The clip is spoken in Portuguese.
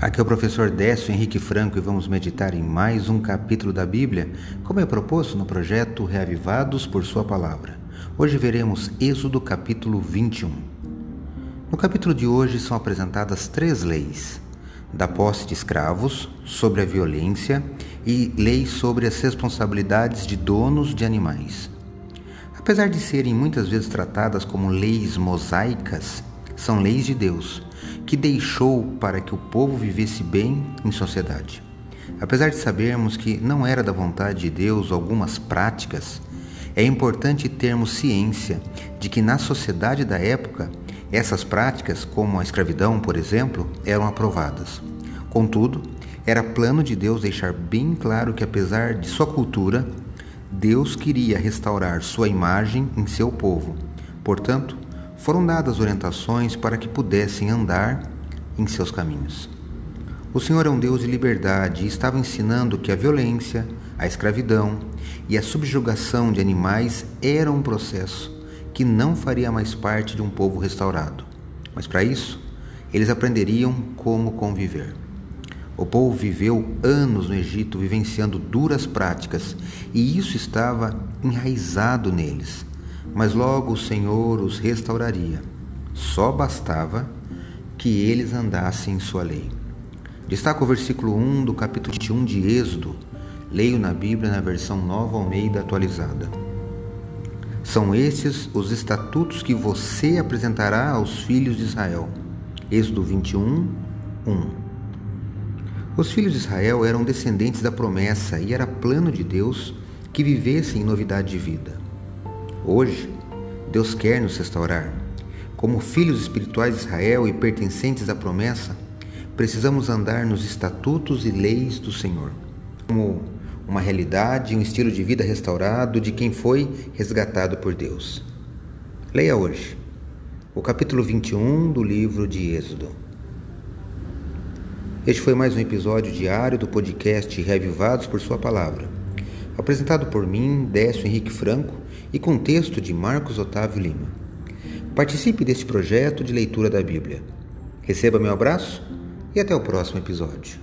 Aqui é o professor Décio Henrique Franco e vamos meditar em mais um capítulo da Bíblia, como é proposto no projeto Reavivados por Sua Palavra. Hoje veremos Êxodo capítulo 21. No capítulo de hoje são apresentadas três leis: da posse de escravos, sobre a violência e leis sobre as responsabilidades de donos de animais. Apesar de serem muitas vezes tratadas como leis mosaicas, são leis de Deus que deixou para que o povo vivesse bem em sociedade. Apesar de sabermos que não era da vontade de Deus algumas práticas, é importante termos ciência de que na sociedade da época essas práticas, como a escravidão, por exemplo, eram aprovadas. Contudo, era plano de Deus deixar bem claro que, apesar de sua cultura, Deus queria restaurar sua imagem em seu povo. Portanto, foram dadas orientações para que pudessem andar em seus caminhos. O Senhor é um Deus de liberdade e estava ensinando que a violência, a escravidão e a subjugação de animais era um processo que não faria mais parte de um povo restaurado. Mas para isso, eles aprenderiam como conviver. O povo viveu anos no Egito vivenciando duras práticas e isso estava enraizado neles mas logo o Senhor os restauraria. Só bastava que eles andassem em sua lei. Destaca o versículo 1 do capítulo 21 de Êxodo. Leio na Bíblia na versão Nova Almeida atualizada. São estes os estatutos que você apresentará aos filhos de Israel. Êxodo 21, 1. Os filhos de Israel eram descendentes da promessa e era plano de Deus que vivessem em novidade de vida. Hoje, Deus quer nos restaurar. Como filhos espirituais de Israel e pertencentes à promessa, precisamos andar nos estatutos e leis do Senhor, como uma realidade um estilo de vida restaurado de quem foi resgatado por Deus. Leia hoje o capítulo 21 do livro de Êxodo. Este foi mais um episódio diário do podcast Revivados por Sua Palavra, apresentado por mim, Décio Henrique Franco, e com texto de Marcos Otávio Lima. Participe deste projeto de leitura da Bíblia. Receba meu abraço e até o próximo episódio.